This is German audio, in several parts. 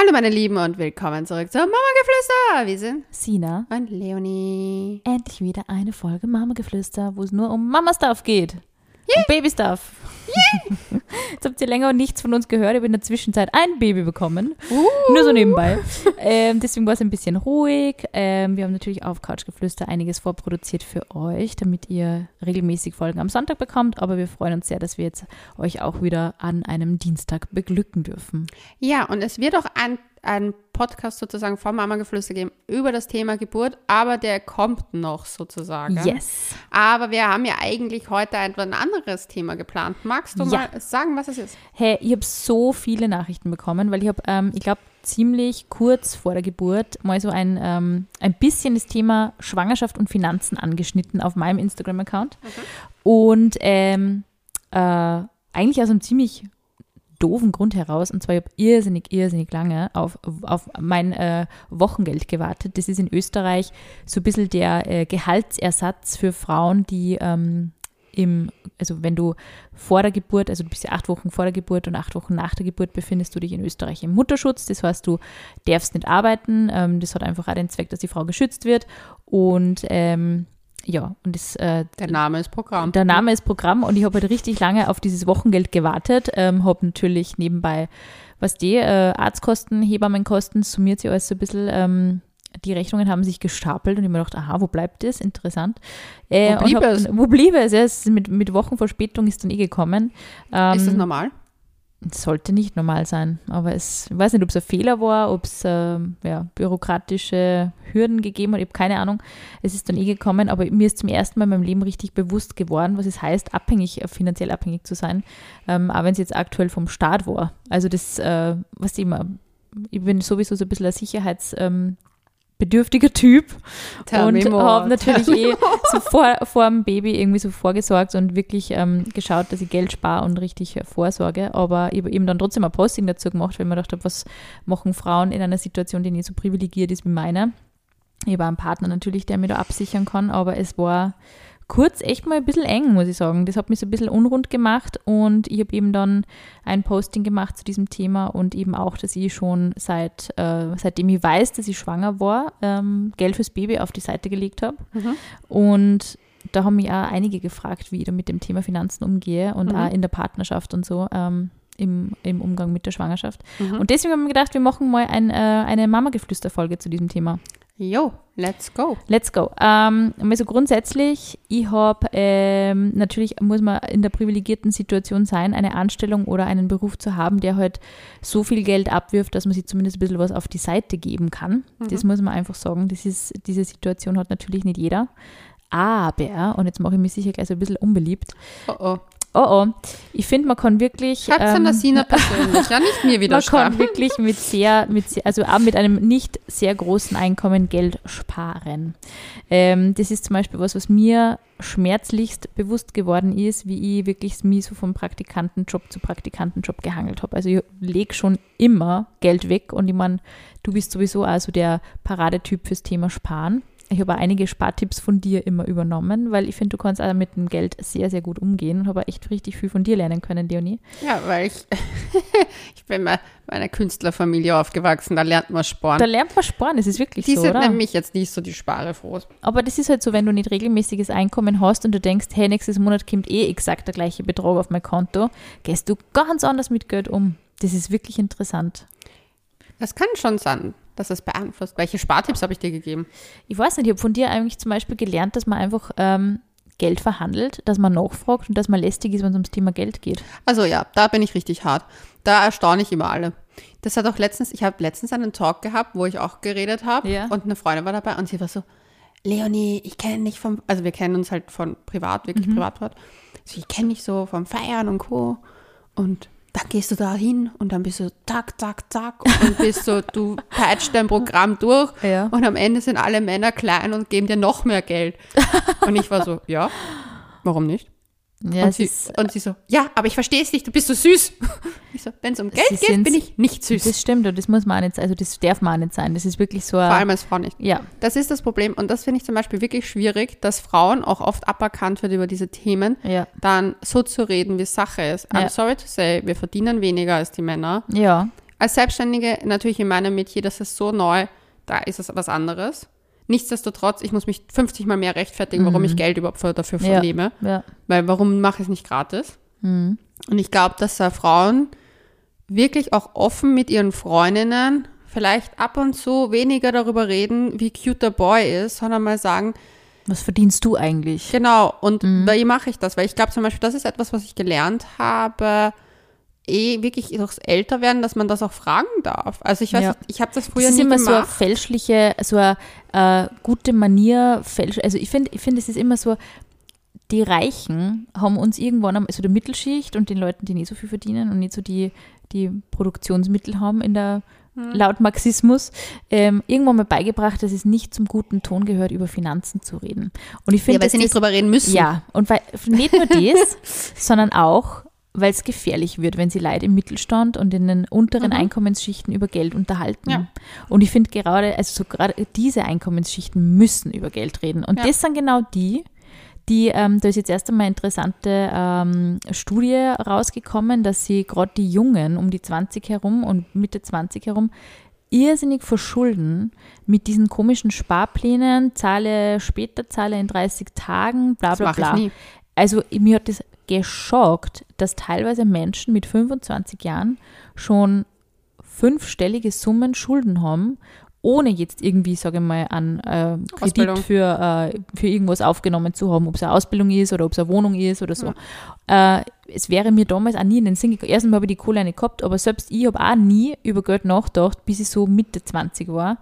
Hallo meine Lieben und willkommen zurück zum Mama-Geflüster. Wir sind Sina. und Leonie. Endlich wieder eine Folge Mama-Geflüster, wo es nur um Mama-Stuff geht. Um Baby-Stuff. Jetzt habt ihr länger nichts von uns gehört. Ich habe in der Zwischenzeit ein Baby bekommen. Nur so nebenbei. ähm, deswegen war es ein bisschen ruhig. Ähm, wir haben natürlich auf Couchgeflüster einiges vorproduziert für euch, damit ihr regelmäßig Folgen am Sonntag bekommt. Aber wir freuen uns sehr, dass wir jetzt euch auch wieder an einem Dienstag beglücken dürfen. Ja, und es wird auch ein, ein Podcast sozusagen vom Mama-Geflüster geben über das Thema Geburt, aber der kommt noch sozusagen. Yes. Aber wir haben ja eigentlich heute ein, ein anderes Thema geplant. Magst du Ja. mal sagen, was es ist? Hey, ich habe so viele Nachrichten bekommen, weil ich habe, ähm, ich glaube, ziemlich kurz vor der Geburt mal so ein, ähm, ein bisschen das Thema Schwangerschaft und Finanzen angeschnitten auf meinem Instagram-Account. Und ähm, äh, eigentlich aus einem ziemlich doofen Grund heraus. Und zwar, ich habe irrsinnig, irrsinnig lange auf, auf mein äh, Wochengeld gewartet. Das ist in Österreich so ein bisschen der äh, Gehaltsersatz für Frauen, die ähm, im, also wenn du vor der Geburt, also du bist ja acht Wochen vor der Geburt und acht Wochen nach der Geburt befindest du dich in Österreich im Mutterschutz. Das heißt, du darfst nicht arbeiten. Ähm, das hat einfach auch den Zweck, dass die Frau geschützt wird. Und ähm, ja, und das, äh, Der Name ist Programm. der Name ist Programm und ich habe halt richtig lange auf dieses Wochengeld gewartet. Ähm, habe natürlich nebenbei, was die äh, Arztkosten, Hebammenkosten, summiert sich alles so ein bisschen. Ähm, die Rechnungen haben sich gestapelt und ich habe mir gedacht, aha, wo bleibt das? Interessant. Äh, Wo blieb hab, es? Wo blieb es? Ja, es mit, mit Wochenverspätung ist dann eh gekommen. Ähm, ist das normal? Sollte nicht normal sein, aber es, ich weiß nicht, ob es ein Fehler war, ob es ähm, ja, bürokratische Hürden gegeben hat, ich habe keine Ahnung. Es ist dann eh gekommen, aber mir ist zum ersten Mal in meinem Leben richtig bewusst geworden, was es heißt, abhängig, äh, finanziell abhängig zu sein, ähm, auch wenn es jetzt aktuell vom Staat war. Also das, äh, was ich immer, ich bin sowieso so ein bisschen ein Sicherheits... Ähm, bedürftiger Typ Tell und habe natürlich eh so vor, vor dem Baby irgendwie so vorgesorgt und wirklich ähm, geschaut, dass ich Geld spare und richtig äh, vorsorge. Aber ich habe eben dann trotzdem ein Posting dazu gemacht, weil ich mir gedacht habe, was machen Frauen in einer Situation, die nicht so privilegiert ist wie meine. Ich habe einen Partner natürlich, der mir da absichern kann, aber es war kurz echt mal ein bisschen eng, muss ich sagen. Das hat mich so ein bisschen unrund gemacht und ich habe eben dann ein Posting gemacht zu diesem Thema und eben auch, dass ich schon seit, äh, seitdem ich weiß, dass ich schwanger war, ähm, Geld fürs Baby auf die Seite gelegt habe. Mhm. Und da haben mich auch einige gefragt, wie ich da mit dem Thema Finanzen umgehe und Mhm. auch in der Partnerschaft und so. Ähm, im, im Umgang mit der Schwangerschaft. Mhm. Und deswegen haben wir gedacht, wir machen mal ein, äh, eine Mama-Geflüster-Folge zu diesem Thema. Jo, let's go. Let's go. Ähm, also grundsätzlich, ich habe ähm, natürlich muss man in der privilegierten Situation sein, eine Anstellung oder einen Beruf zu haben, der halt so viel Geld abwirft, dass man sich zumindest ein bisschen was auf die Seite geben kann. Das muss man einfach sagen. Das ist, diese Situation hat natürlich nicht jeder. Aber, und jetzt mache ich mich sicher gleich so ein bisschen unbeliebt, Oh oh. Oh oh, ich finde, man kann wirklich. Schreibt's an der ähm, Sina persönlich, ja, nicht mir wieder man kann wirklich mit sehr, mit sehr, also auch mit einem nicht sehr großen Einkommen Geld sparen. Ähm, das ist zum Beispiel was, was mir schmerzlichst bewusst geworden ist, wie ich wirklich mich so vom Praktikantenjob zu Praktikantenjob gehangelt habe. Also ich lege schon immer Geld weg und ich meine, du bist sowieso also der Paradetyp fürs Thema Sparen. Ich habe einige Spartipps von dir immer übernommen, weil ich finde, du kannst auch mit dem Geld sehr, sehr gut umgehen und habe echt richtig viel von dir lernen können, Leonie. Ja, weil ich, ich bin bei meiner Künstlerfamilie aufgewachsen, da lernt man sparen. Da lernt man sparen, das ist wirklich Die so, sind oder? nämlich jetzt nicht so die Sparefrohs. Aber das ist halt so, wenn du nicht regelmäßiges Einkommen hast und du denkst, hey, nächstes Monat kommt eh exakt der gleiche Betrag auf mein Konto, gehst du ganz anders mit Geld um. Das ist wirklich interessant. Das kann schon sein, dass es beeinflusst. Welche Spartipps habe ich dir gegeben? Ich weiß nicht, ich habe von dir eigentlich zum Beispiel gelernt, dass man einfach ähm, Geld verhandelt, dass man nachfragt und dass man lästig ist, wenn es ums Thema Geld geht. Also ja, da bin ich richtig hart. Da erstaune ich immer alle. Das hat auch letztens, ich habe letztens einen Talk gehabt, wo ich auch geredet habe Ja. und eine Freundin war dabei und sie war so, Leonie, ich kenne dich vom, also wir kennen uns halt von privat, wirklich Mhm. privat. So, ich kenne dich so vom Feiern und Co. Und dann gehst du da hin und dann bist du zack, zack, zack und bist so, du peitscht dein Programm durch Ja. und am Ende sind alle Männer klein und geben dir noch mehr Geld. Und ich war so, ja, warum nicht? Ja, und, sie, ist, und sie so, ja, aber ich verstehe es nicht, du bist so süß. Ich so, wenn es um Geld geht, bin ich nicht süß. das stimmt und das muss man auch nicht, also das darf man auch nicht sein. Das ist wirklich so Vor allem als Frau nicht. ja, Das ist das Problem und das finde ich zum Beispiel wirklich schwierig, dass Frauen auch oft aberkannt wird über diese Themen, ja, dann so zu reden, wie Sache ist. I'm Ja. sorry to say, wir verdienen weniger als die Männer. ja, als Selbstständige natürlich in meinem Metier, das ist so neu, da ist es was anderes. Nichtsdestotrotz, ich muss mich 50 Mal mehr rechtfertigen, warum ich Geld überhaupt dafür Ja. nehme. Ja. Weil warum mache ich es nicht gratis? Und ich glaube, dass da Frauen wirklich auch offen mit ihren Freundinnen vielleicht ab und zu weniger darüber reden, wie cute der Boy ist, sondern mal sagen, Was verdienst du eigentlich? genau, und wie mache ich das? Weil ich glaube zum Beispiel, das ist etwas, was ich gelernt habe, eh wirklich durchs Älterwerden, dass man das auch fragen darf. Also ich weiß, Ja. ich habe das Das früher ist nie immer so eine gemacht. fälschliche, so eine äh, gute Manier, fälsch, also ich finde, ich finde, es ist immer so, die Reichen haben uns irgendwann, also der Mittelschicht und den Leuten, die nicht so viel verdienen und nicht so die, die Produktionsmittel haben in der, Hm. laut Marxismus, ähm, irgendwann mal beigebracht, dass es nicht zum guten Ton gehört, über Finanzen zu reden. Und ich ja, finde, weil dass sie nicht das- drüber reden müssen. ja, und weil nicht nur das, sondern auch, weil es gefährlich wird, wenn sie Leute im Mittelstand und in den unteren Einkommensschichten über Geld unterhalten. Mhm. Ja. Und ich finde gerade, also so gerade diese Einkommensschichten müssen über Geld reden. Und Ja. das sind genau die, die, ähm, da ist jetzt erst einmal eine interessante ähm, Studie rausgekommen, dass sie gerade die Jungen um die 20 herum und Mitte 20 herum irrsinnig verschulden mit diesen komischen Sparplänen, zahle später, zahle in 30 Tagen, bla bla bla. Also mir hat das geschockt, dass teilweise Menschen mit 25 Jahren schon fünfstellige Summen Schulden haben, ohne jetzt irgendwie, sage ich mal, an äh, Kredit Ausbildung. für, äh, für irgendwas aufgenommen zu haben, ob es eine Ausbildung ist oder ob es eine Wohnung ist oder so. Äh, es wäre mir damals auch nie in den Sinn gekommen. Erstens habe ich die Kohle nicht gehabt, aber selbst ich habe auch nie über Geld nachgedacht, bis ich so Mitte 20 war.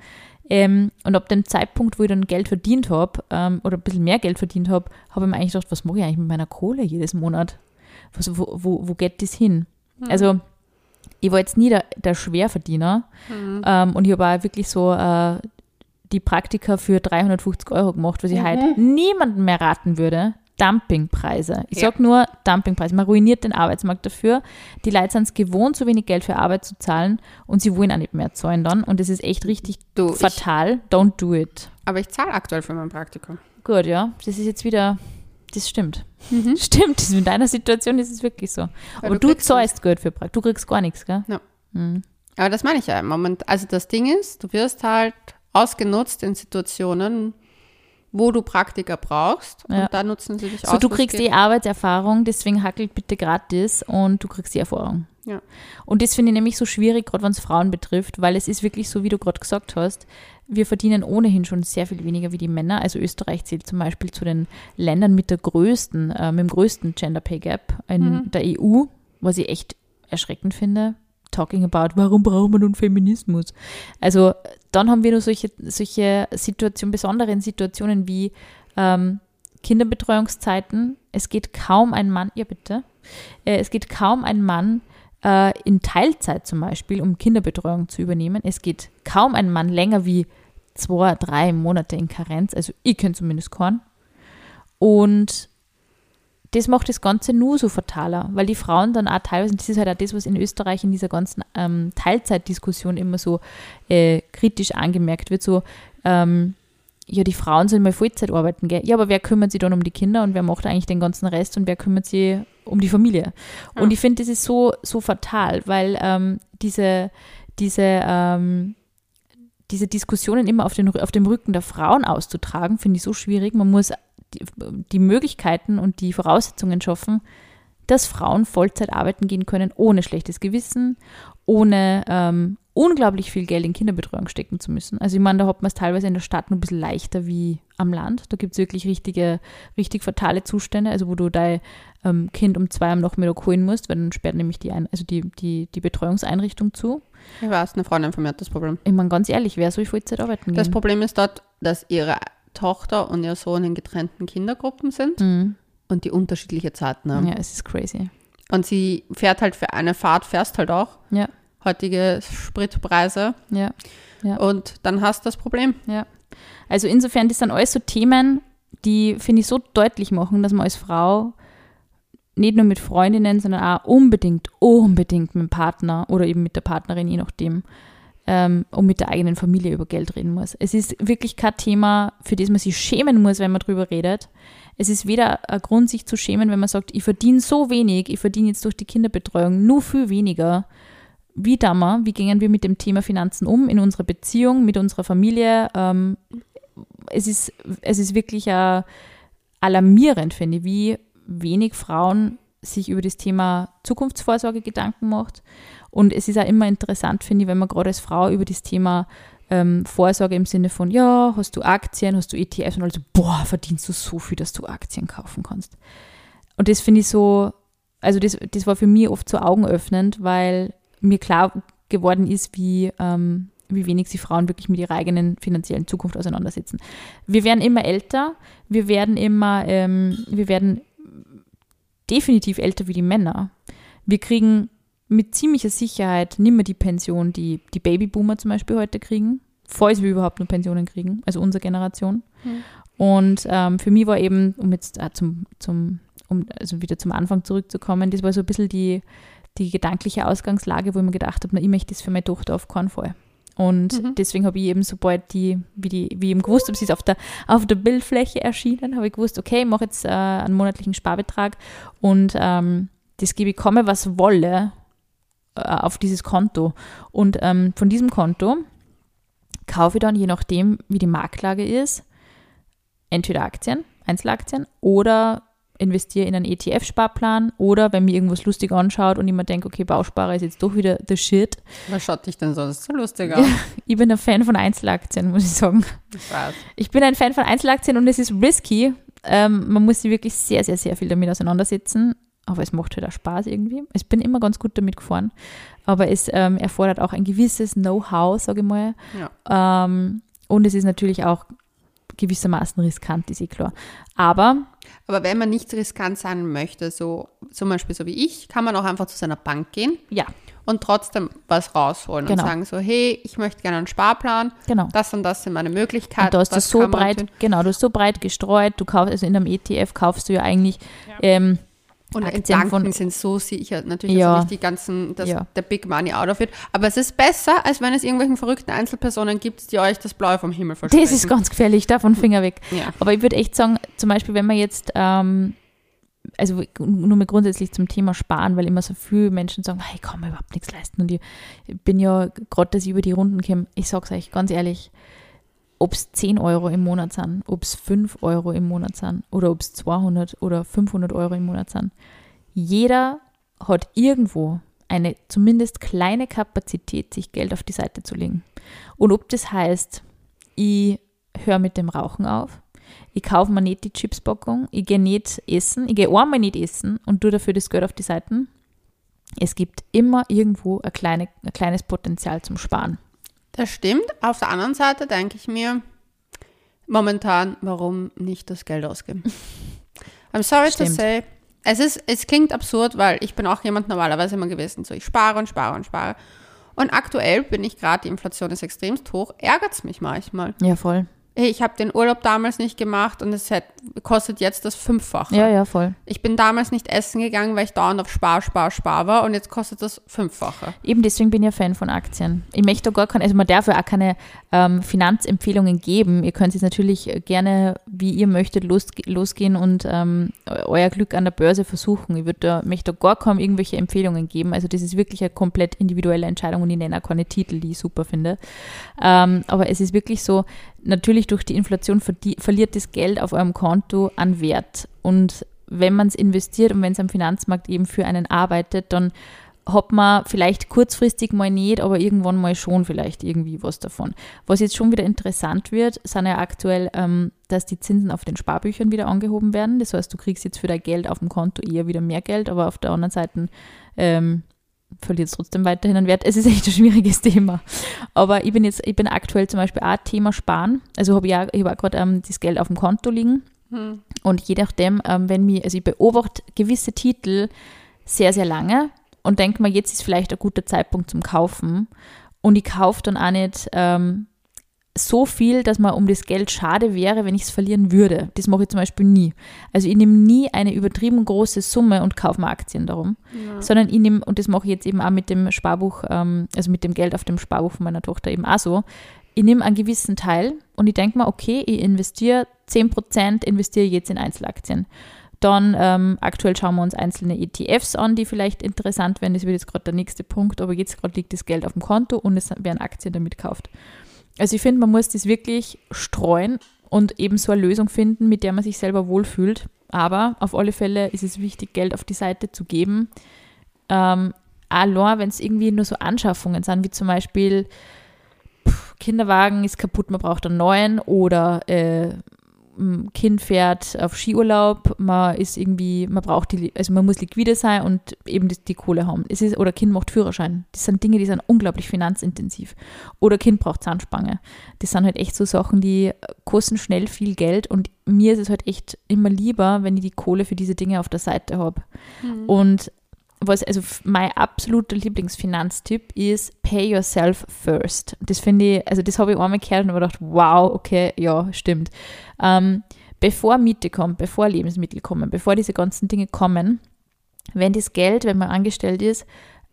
Ähm, und ab dem Zeitpunkt, wo ich dann Geld verdient habe, ähm, oder ein bisschen mehr Geld verdient habe, habe ich mir eigentlich gedacht, was mache ich eigentlich mit meiner Kohle jedes Monat? Was, wo, wo, wo geht das hin? Also, ich war jetzt nie der, der Schwerverdiener ähm, und ich habe auch wirklich so äh, die Praktika für 350 Euro gemacht, was ich heute niemandem mehr raten würde. Dumpingpreise. Ich Ja. sag nur Dumpingpreise. Man ruiniert den Arbeitsmarkt dafür. Die Leute sind es gewohnt, so wenig Geld für Arbeit zu zahlen und sie wollen auch nicht mehr zahlen dann. Und das ist echt richtig Du, ich, fatal. Don't do it. aber ich zahle aktuell für mein Praktikum. Gut, ja. Das ist jetzt wieder, das stimmt. Mhm. Stimmt, das in deiner Situation ist es wirklich so. Aber du du, zahlst Geld für Praktikum. Du kriegst gar nichts, gell? Ja. Mhm. Aber das meine ich ja im Moment. Also das Ding ist, du wirst halt ausgenutzt in Situationen, wo du Praktiker brauchst Ja. und da nutzen sie dich So, aus. du kriegst geht. eh Arbeitserfahrung, deswegen hackelt bitte gratis und du kriegst die Erfahrung. Ja. Und das finde ich nämlich so schwierig, gerade wenn es Frauen betrifft, weil es ist wirklich so, wie du gerade gesagt hast, wir verdienen ohnehin schon sehr viel weniger wie die Männer. Also Österreich zählt zum Beispiel zu den Ländern mit der größten, äh, mit dem größten Gender Pay Gap in der EU, was ich echt erschreckend finde. Talking about, warum brauchen wir nun Feminismus? Also dann haben wir nur solche, solche Situationen, besonderen Situationen wie ähm, Kinderbetreuungszeiten. Es geht kaum ein Mann, ja bitte, äh, es geht kaum ein Mann äh, in Teilzeit zum Beispiel, um Kinderbetreuung zu übernehmen. Es geht kaum ein Mann länger wie zwei, drei Monate in Karenz. Also ich kenne zumindest keinen. Und das macht das Ganze nur so fataler, weil die Frauen dann auch teilweise, das ist halt auch das, was in Österreich in dieser ganzen ähm, Teilzeitdiskussion immer so äh, kritisch angemerkt wird, so, ähm, ja, die Frauen sollen mal Vollzeit arbeiten, gell? Ja, aber wer kümmert sich dann um die Kinder und wer macht eigentlich den ganzen Rest und wer kümmert sich um die Familie? Und ich finde, das ist so, so fatal, weil ähm, diese, diese, ähm, diese Diskussionen immer auf, den, auf dem Rücken der Frauen auszutragen, finde ich so schwierig. Man muss die, die Möglichkeiten und die Voraussetzungen schaffen, dass Frauen Vollzeit arbeiten gehen können, ohne schlechtes Gewissen, ohne ähm, unglaublich viel Geld in Kinderbetreuung stecken zu müssen. Also ich meine, da hat man es teilweise in der Stadt nur ein bisschen leichter wie am Land. Da gibt es wirklich richtige, richtig fatale Zustände, also wo du dein ähm, Kind um zwei am Nachmittag holen musst, weil dann sperrt nämlich die, Ein also die, die, die Betreuungseinrichtung zu. Ich weiß, eine Freundin von mir hat das Problem. Ich meine, ganz ehrlich, wer soll Vollzeit arbeiten Das gehen? Problem ist dort, dass ihre Tochter und ihr Sohn in getrennten Kindergruppen sind Mhm. und die unterschiedliche Zeiten haben. Ja, es ist crazy. Und sie fährt halt für eine Fahrt, fährst halt auch. Ja, Heutige Spritpreise. ja. Und dann hast du das Problem. Ja. Also insofern, das sind alles so Themen, die, finde ich, so deutlich machen, dass man als Frau nicht nur mit Freundinnen, sondern auch unbedingt, unbedingt mit dem Partner oder eben mit der Partnerin, je nachdem, ähm, und mit der eigenen Familie über Geld reden muss. Es ist wirklich kein Thema, für das man sich schämen muss, wenn man drüber redet. Es ist weder ein Grund, sich zu schämen, wenn man sagt, ich verdiene so wenig, ich verdiene jetzt durch die Kinderbetreuung nur viel weniger, wie damals, wie gingen wir mit dem Thema Finanzen um in unserer Beziehung, mit unserer Familie. Ähm, es, ist, es ist wirklich äh, alarmierend, finde ich, wie wenig Frauen sich über das Thema Zukunftsvorsorge Gedanken macht. Und es ist auch immer interessant, finde ich, wenn man gerade als Frau über das Thema ähm, Vorsorge im Sinne von, ja, hast du Aktien, hast du ETFs und also, boah, verdienst du so viel, dass du Aktien kaufen kannst. Und das finde ich so, also das, das war für mich oft so augenöffnend, weil mir klar geworden ist, wie, ähm, wie wenig sich Frauen wirklich mit ihrer eigenen finanziellen Zukunft auseinandersetzen. Wir werden immer älter, wir werden immer, ähm, wir werden definitiv älter wie die Männer. Wir kriegen mit ziemlicher Sicherheit nicht mehr die Pension, die die Babyboomer zum Beispiel heute kriegen, falls wir überhaupt nur Pensionen kriegen, also unsere Generation. Mhm. Und ähm, für mich war eben, um jetzt äh, zum, zum, um also wieder zum Anfang zurückzukommen, das war so ein bisschen die, die gedankliche Ausgangslage, wo ich mir gedacht habe, na, ich möchte das für meine Tochter auf keinen Fall. Und mhm. deswegen habe ich eben, sobald die, wie die, wie ich eben gewusst habe, sie ist auf der, auf der Bildfläche erschienen, habe ich gewusst, okay, ich mache jetzt äh, einen monatlichen Sparbetrag und ähm, das gebe ich komme, was wolle, auf dieses Konto. Und ähm, von diesem Konto kaufe ich dann, je nachdem, wie die Marktlage ist, entweder Aktien, Einzelaktien oder investiere in einen ETF-Sparplan oder wenn mir irgendwas lustig anschaut und ich mir denke, okay, Bausparer ist jetzt doch wieder the shit. Was schaut dich denn sonst so lustig aus? ich bin ein Fan von Einzelaktien, muss ich sagen. Ich weiß. Ich bin ein Fan von Einzelaktien und es ist risky. Ähm, man muss sich wirklich sehr, sehr, sehr viel damit auseinandersetzen. Aber es macht halt auch Spaß irgendwie. Ich bin immer ganz gut damit gefahren. Aber es ähm, erfordert auch ein gewisses Know-how, sage ich mal. Ja. Ähm, und es ist natürlich auch gewissermaßen riskant, ist eh klar. Aber aber wenn man nicht riskant sein möchte, so zum Beispiel so wie ich, kann man auch einfach zu seiner Bank gehen. Ja. Und trotzdem was rausholen genau. und sagen so, hey, ich möchte gerne einen Sparplan. Genau. Das und das sind meine Möglichkeiten. Und du hast das so breit, genau, du hast so breit gestreut. Du kaufst, also in einem ETF kaufst du ja eigentlich ja. Ähm, und Aktien Banken von, sind so sicher, natürlich ja, also nicht die ganzen, dass ja. der Big Money out of it. Aber es ist besser, als wenn es irgendwelchen verrückten Einzelpersonen gibt, die euch das Blaue vom Himmel versprechen. Das ist ganz gefährlich, davon Finger weg. Ja. Aber ich würde echt sagen, zum Beispiel, wenn man jetzt, ähm, also nur mal grundsätzlich zum Thema Sparen, weil immer so viele Menschen sagen, hey, ich kann mir überhaupt nichts leisten. Und ich bin ja, gerade dass ich über die Runden komme, ich sage es euch ganz ehrlich, ob es 10 Euro im Monat sind, ob es 5 Euro im Monat sind oder ob es 200 oder 500 Euro im Monat sind. Jeder hat irgendwo eine zumindest kleine Kapazität, sich Geld auf die Seite zu legen. Und ob das heißt, ich höre mit dem Rauchen auf, ich kaufe mir nicht die Chipspackung, ich gehe nicht essen, ich gehe einmal nicht essen und tue dafür das Geld auf die Seiten. Es gibt immer irgendwo ein, kleine, ein kleines Potenzial zum Sparen. Das stimmt. Auf der anderen Seite denke ich mir momentan, warum nicht das Geld ausgeben? I'm sorry stimmt. to say. Es, ist, es klingt absurd, weil ich bin auch jemand normalerweise immer gewesen, so ich spare und spare und spare. Und aktuell bin ich gerade, die Inflation ist extremst hoch, ärgert es mich manchmal. Ja, voll ich habe den Urlaub damals nicht gemacht und es hat, kostet jetzt das Fünffache. Ja, ja, voll. Ich bin damals nicht essen gegangen, weil ich dauernd auf Spar, Spar, Spar war und jetzt kostet das Fünffache. Eben deswegen bin ich ja Fan von Aktien. Ich möchte gar keine, also man darf ja auch keine ähm, Finanzempfehlungen geben. Ihr könnt es natürlich gerne, wie ihr möchtet, los, losgehen und ähm, euer Glück an der Börse versuchen. Ich würde da, möchte da gar kaum irgendwelche Empfehlungen geben. Also das ist wirklich eine komplett individuelle Entscheidung und ich nenne auch keine Titel, die ich super finde. Ähm, aber es ist wirklich so, natürlich durch die Inflation verliert das Geld auf eurem Konto an Wert. Und wenn man es investiert und wenn es am Finanzmarkt eben für einen arbeitet, dann hat man vielleicht kurzfristig mal nicht, aber irgendwann mal schon vielleicht irgendwie was davon. Was jetzt schon wieder interessant wird, sind ja aktuell, ähm, dass die Zinsen auf den Sparbüchern wieder angehoben werden. Das heißt, du kriegst jetzt für dein Geld auf dem Konto eher wieder mehr Geld, aber auf der anderen Seite ähm, verliert es trotzdem weiterhin an Wert. Es ist echt ein schwieriges Thema. Aber ich bin jetzt, ich bin aktuell zum Beispiel auch Thema Sparen. Also habe ich, auch, ich habe gerade ähm, das Geld auf dem Konto liegen. Hm. Und je nachdem, ähm, wenn mir, also ich beobachte gewisse Titel sehr, sehr lange und denke mir, jetzt ist vielleicht ein guter Zeitpunkt zum Kaufen. Und ich kaufe dann auch nicht ähm, so viel, dass man um das Geld schade wäre, wenn ich es verlieren würde. Das mache ich zum Beispiel nie. Also ich nehme nie eine übertrieben große Summe und kaufe mir Aktien darum, ja. sondern ich nehme, und das mache ich jetzt eben auch mit dem Sparbuch, ähm, also mit dem Geld auf dem Sparbuch von meiner Tochter eben auch so. Ich nehme einen gewissen Teil und ich denke mir, okay, ich investiere 10%, investiere jetzt in Einzelaktien. Dann ähm, aktuell schauen wir uns einzelne ETFs an, die vielleicht interessant werden. Das wird jetzt gerade der nächste Punkt, aber jetzt gerade liegt das Geld auf dem Konto und es werden Aktien damit gekauft. Also ich finde, man muss das wirklich streuen und eben so eine Lösung finden, mit der man sich selber wohlfühlt. Aber auf alle Fälle ist es wichtig, Geld auf die Seite zu geben. Ähm, allein, wenn es irgendwie nur so Anschaffungen sind, wie zum Beispiel pff, Kinderwagen ist kaputt, man braucht einen neuen oder äh, Kind fährt auf Skiurlaub, man ist irgendwie, man braucht die, also man muss liquide sein und eben die, die, Kohle haben. Es ist, oder Kind macht Führerschein. Das sind Dinge, die sind unglaublich finanzintensiv. Oder Kind braucht Zahnspange. Das sind halt echt so Sachen, die kosten schnell viel Geld und mir ist es halt echt immer lieber, wenn ich die Kohle für diese Dinge auf der Seite habe. Mhm. Und was, also mein absoluter Lieblingsfinanztipp ist Pay Yourself First. Das finde ich, also das habe ich einmal gehört und habe gedacht, wow, okay, ja, stimmt. Ähm, bevor Miete kommt, bevor Lebensmittel kommen, bevor diese ganzen Dinge kommen, wenn das Geld, wenn man angestellt ist,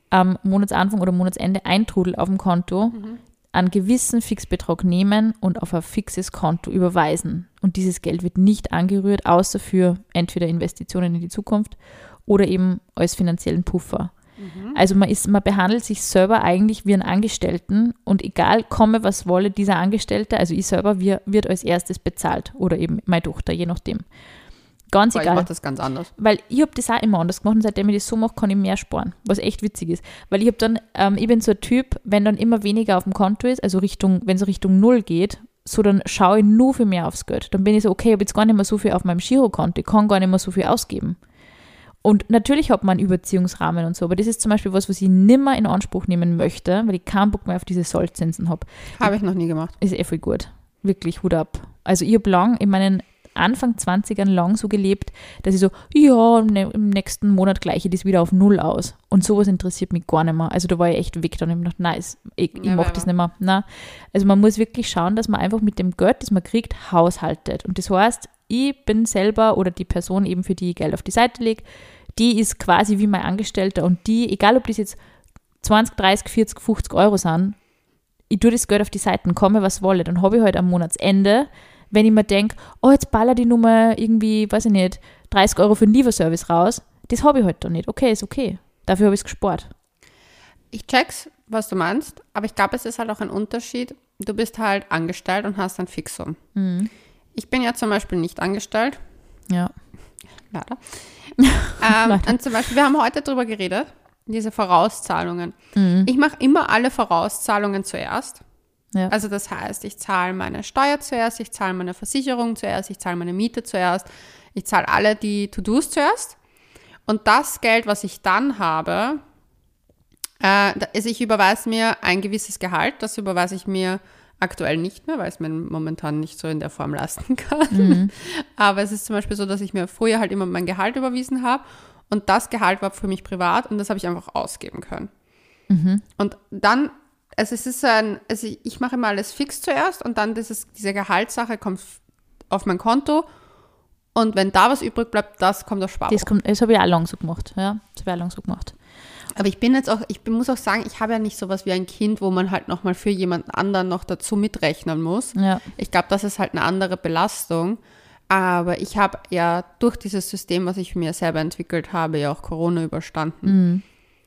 am Monatsanfang oder Monatsende eintrudelt auf dem Konto, mhm. einen gewissen Fixbetrag nehmen und auf ein fixes Konto überweisen. Und dieses Geld wird nicht angerührt, außer für entweder Investitionen in die Zukunft oder eben als finanziellen Puffer. Mhm. Also man, ist, man behandelt sich selber eigentlich wie einen Angestellten und egal komme, was wolle, dieser Angestellte, also ich selber, wir, wird als erstes bezahlt oder eben meine Tochter, je nachdem. Ganz weil egal. Ich mache das ganz anders. Weil ich habe das auch immer anders gemacht und seitdem ich das so mache, kann ich mehr sparen, was echt witzig ist. Weil ich habe dann, ähm, ich bin so ein Typ, wenn dann immer weniger auf dem Konto ist, also Richtung, wenn es Richtung Null geht, so dann schaue ich nur für mehr aufs Geld. Dann bin ich so, okay, ich habe jetzt gar nicht mehr so viel auf meinem Girokonto, ich kann gar nicht mehr so viel ausgeben. Und natürlich hat man einen Überziehungsrahmen und so, aber das ist zum Beispiel was, was ich nimmer in Anspruch nehmen möchte, weil ich keinen Bock mehr auf diese Sollzinsen habe. Habe ich noch nie gemacht. Ist eh voll gut. Wirklich, Hut ab. Also ich habe lang, in meinen Anfang 20ern lang so gelebt, dass ich so, ja, im nächsten Monat gleiche das wieder auf Null aus. Und sowas interessiert mich gar nicht mehr. Also da war ich echt weg. Dann ich gedacht, nein, ich, ich ja, mache das nicht mehr. Nein. Also man muss wirklich schauen, dass man einfach mit dem Geld, das man kriegt, haushaltet. Und das heißt, ich bin selber oder die Person eben, für die ich Geld auf die Seite lege, die ist quasi wie mein Angestellter und die, egal ob das jetzt 20, 30, 40, 50 Euro sind, ich tue das Geld auf die Seiten, komme was wolle, dann habe ich halt am Monatsende, wenn ich mir denke, oh, jetzt baller die Nummer irgendwie, weiß ich nicht, 30 Euro für den Lieferservice raus, das habe ich halt dann nicht. Okay, ist okay. Dafür habe ich es gespart. Ich check's, was du meinst, aber ich glaube, es ist halt auch ein Unterschied. Du bist halt angestellt und hast ein Fixum. Mhm. Ich bin ja zum Beispiel nicht angestellt. Ja. Leider. ähm, und zum Beispiel, wir haben heute darüber geredet, diese Vorauszahlungen. Mhm. Ich mache immer alle Vorauszahlungen zuerst. Ja. Also das heißt, ich zahle meine Steuer zuerst, ich zahle meine Versicherung zuerst, ich zahle meine Miete zuerst, ich zahle alle die To-Dos zuerst. Und das Geld, was ich dann habe, äh, also ich überweise mir ein gewisses Gehalt, das überweise ich mir Aktuell nicht mehr, weil es mir momentan nicht so in der Form leisten kann. Mhm. Aber es ist zum Beispiel so, dass ich mir früher halt immer mein Gehalt überwiesen habe und das Gehalt war für mich privat und das habe ich einfach ausgeben können. Mhm. Und dann, also es ist ein, also ich mache immer alles fix zuerst und dann dieses, diese Gehaltssache kommt auf mein Konto und wenn da was übrig bleibt, das kommt auf Sparbuch. Das, kommt, das habe ich auch lang so gemacht, ja. Das habe ich auch lang so gemacht. Aber ich bin jetzt auch, ich muss auch sagen, ich habe ja nicht sowas wie ein Kind, wo man halt nochmal für jemanden anderen noch dazu mitrechnen muss. Ja. Ich glaube, das ist halt eine andere Belastung. Aber ich habe ja durch dieses System, was ich mir selber entwickelt habe, ja auch Corona überstanden.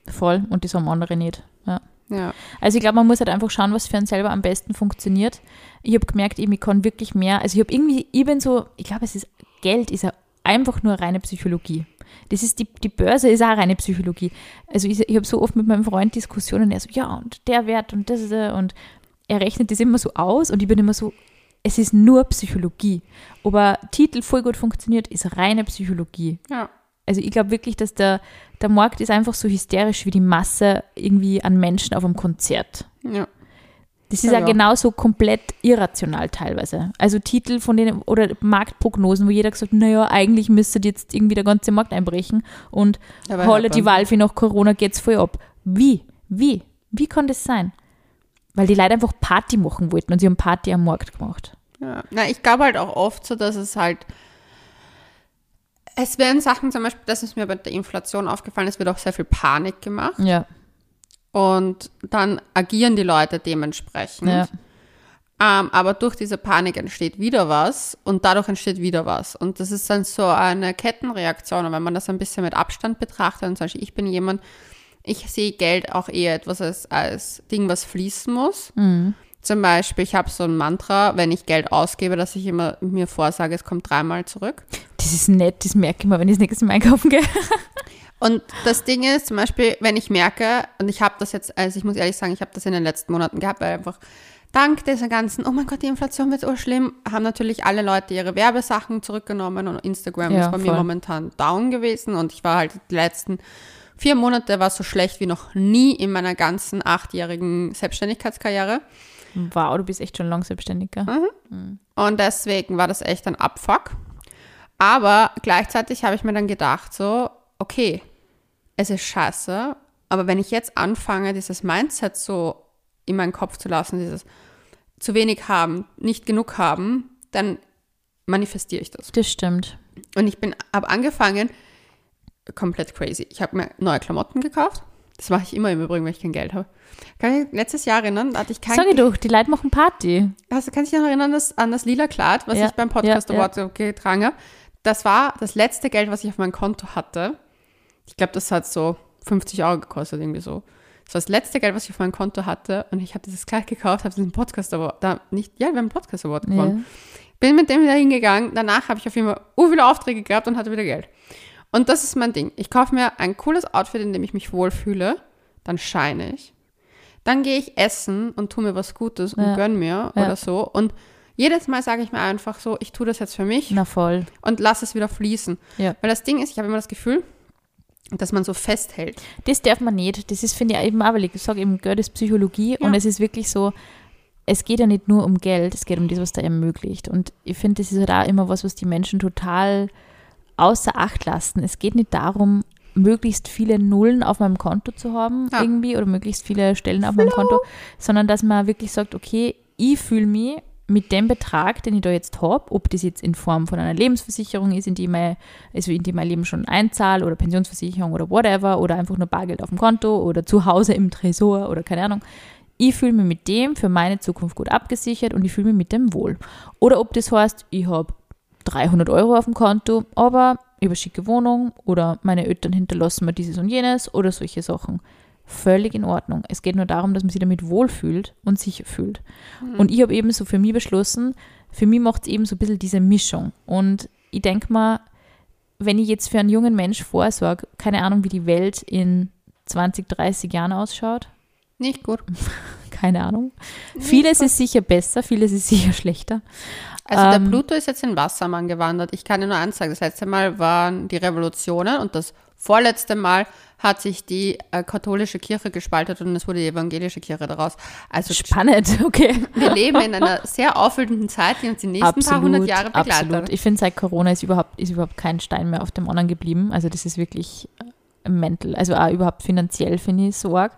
Mhm. Voll. Und das haben andere nicht. Ja. Ja. Also ich glaube, man muss halt einfach schauen, was für einen selber am besten funktioniert. Ich habe gemerkt, ich kann wirklich mehr. Also ich habe irgendwie, ich bin so, ich glaube, es ist Geld ist ja einfach nur reine Psychologie. Das ist die, die Börse ist auch reine Psychologie. Also ich, ich habe so oft mit meinem Freund Diskussionen, er so, ja, und der Wert und das und er rechnet das immer so aus und ich bin immer so, es ist nur Psychologie. Aber Titel voll gut funktioniert, ist reine Psychologie. Ja. Also ich glaube wirklich, dass der, der Markt ist einfach so hysterisch wie die Masse irgendwie an Menschen auf einem Konzert. Ja. Das ist ja, ja, genauso komplett irrational teilweise. Also Titel von denen oder Marktprognosen, wo jeder gesagt hat, naja, eigentlich müsste jetzt irgendwie der ganze Markt einbrechen und holle die Valve nach Corona geht's voll ab. Wie? Wie? Wie kann das sein? Weil die Leute einfach Party machen wollten und sie haben Party am Markt gemacht. Ja, na, ich glaube halt auch oft so, dass es halt es werden Sachen zum Beispiel, das ist mir bei der Inflation aufgefallen, es wird auch sehr viel Panik gemacht. Ja. Und dann agieren die Leute dementsprechend. Ja. Ähm, aber durch diese Panik entsteht wieder was und dadurch entsteht wieder was. Und das ist dann so eine Kettenreaktion. Und wenn man das ein bisschen mit Abstand betrachtet, und zum Beispiel ich bin jemand, ich sehe Geld auch eher etwas als, als Ding, was fließen muss. Mhm. Zum Beispiel, ich habe so ein Mantra, wenn ich Geld ausgebe, dass ich immer mir vorsage, es kommt dreimal zurück. Das ist nett, das merke ich mal, wenn ich das nächste Mal einkaufen gehe. Und das Ding ist zum Beispiel, wenn ich merke, und ich habe das jetzt, also ich muss ehrlich sagen, ich habe das in den letzten Monaten gehabt, weil einfach dank dieser ganzen, oh mein Gott, die Inflation wird so schlimm, haben natürlich alle Leute ihre Werbesachen zurückgenommen und Instagram Ja, ist bei mir voll. momentan down gewesen und ich war halt die letzten vier Monate war so schlecht wie noch nie in meiner ganzen achtjährigen Selbstständigkeitskarriere. Wow, du bist echt schon lang selbstständig, gell? Und deswegen war das echt ein Abfuck. Aber gleichzeitig habe ich mir dann gedacht, so, okay, es ist scheiße, aber wenn ich jetzt anfange, dieses Mindset so in meinen Kopf zu lassen, dieses zu wenig haben, nicht genug haben, dann manifestiere ich das. Das stimmt. Und ich bin, habe angefangen, komplett crazy. Ich habe mir neue Klamotten gekauft. Das mache ich immer im Übrigen, wenn ich kein Geld habe. Kann ich letztes Jahr erinnern, da hatte ich kein Sag ich doch, die Leute machen Party. Hast, kannst du dich noch erinnern das, an das lila Kleid, was Ja, ich beim Podcast ja, Award so getragen habe? Das war das letzte Geld, was ich auf meinem Konto hatte. Ich glaube, das hat so 50 Euro gekostet, irgendwie so. Das war das letzte Geld, was ich auf meinem Konto hatte. Und ich habe dieses Kleid gekauft, habe diesen Podcast Award, da nicht, ja, wir haben einen Podcast Award gewonnen. Bin mit dem wieder hingegangen. Danach habe ich auf jeden Fall uh, viele Aufträge gehabt und hatte wieder Geld. Und das ist mein Ding. Ich kaufe mir ein cooles Outfit, in dem ich mich wohlfühle. Dann scheine ich. Dann gehe ich essen und tue mir was Gutes und Ja. gönn mir Ja. oder so. Und jedes Mal sage ich mir einfach so, ich tue das jetzt für mich Na voll. und lass es wieder fließen. Ja. Weil das Ding ist, ich habe immer das Gefühl, dass man so festhält. Das darf man nicht. Das ist, finde ich, eben auch, weil ich sage eben, Geld ist Psychologie und Ja. es ist wirklich so, es geht ja nicht nur um Geld, es geht um das, was da ermöglicht. Und ich finde, das ist halt auch immer was, was die Menschen total außer Acht lassen. Es geht nicht darum, möglichst viele Nullen auf meinem Konto zu haben Ja. irgendwie oder möglichst viele Stellen auf meinem Konto, sondern dass man wirklich sagt, okay, ich fühle mich mit dem Betrag, den ich da jetzt habe, ob das jetzt in Form von einer Lebensversicherung ist, in die, mein, also in die mein Leben schon einzahle oder Pensionsversicherung oder whatever oder einfach nur Bargeld auf dem Konto oder zu Hause im Tresor oder keine Ahnung. Ich fühle mich mit dem für meine Zukunft gut abgesichert und ich fühle mich mit dem wohl. Oder ob das heißt, ich habe 300 Euro auf dem Konto, aber eine schicke Wohnung oder meine Eltern hinterlassen mir dieses und jenes oder solche Sachen. Völlig in Ordnung. Es geht nur darum, dass man sich damit wohlfühlt und sicher fühlt. Und ich habe eben so für mich beschlossen, für mich macht es eben so ein bisschen diese Mischung. Und ich denke mal, wenn ich jetzt für einen jungen Mensch vorsorge, keine Ahnung, wie die Welt in 20, 30 Jahren ausschaut, Nicht gut. keine Ahnung. Vieles ist sicher besser, vieles ist sicher schlechter. Also Ähm, der Pluto ist jetzt in Wassermann gewandert. Ich kann dir nur eins sagen, das letzte Mal waren die Revolutionen und das vorletzte Mal hat sich die äh, katholische Kirche gespaltet und es wurde die evangelische Kirche daraus. Also Spannend, okay. wir leben in einer sehr aufwühlenden Zeit, die uns die nächsten paar hundert Jahre begleitet. absolut. Ich finde, seit Corona ist überhaupt, ist überhaupt kein Stein mehr auf dem anderen geblieben. Also das ist wirklich äh, mental. Also auch überhaupt finanziell finde ich so arg.